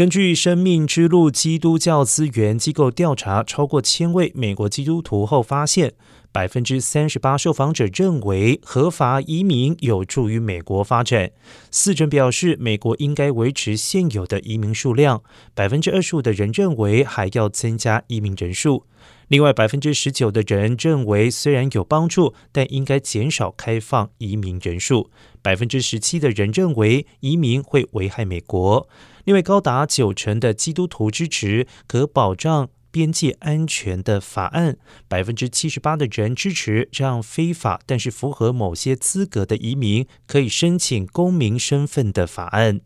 根据生命之路基督教资源机构调查，超过千位美国基督徒后发现。百分之三十八受访者认为合法移民有助于美国发展，四成表示美国应该维持现有的移民数量，百分之二十五的人认为还要增加移民人数。另外，百分之十九的人认为虽然有帮助，但应该减少开放移民人数。百分之十七的人认为移民会危害美国。另外，高达九成的基督徒支持可保障。边界安全的法案，百分之七十八的人支持让非法但是符合某些资格的移民可以申请公民身份的法案。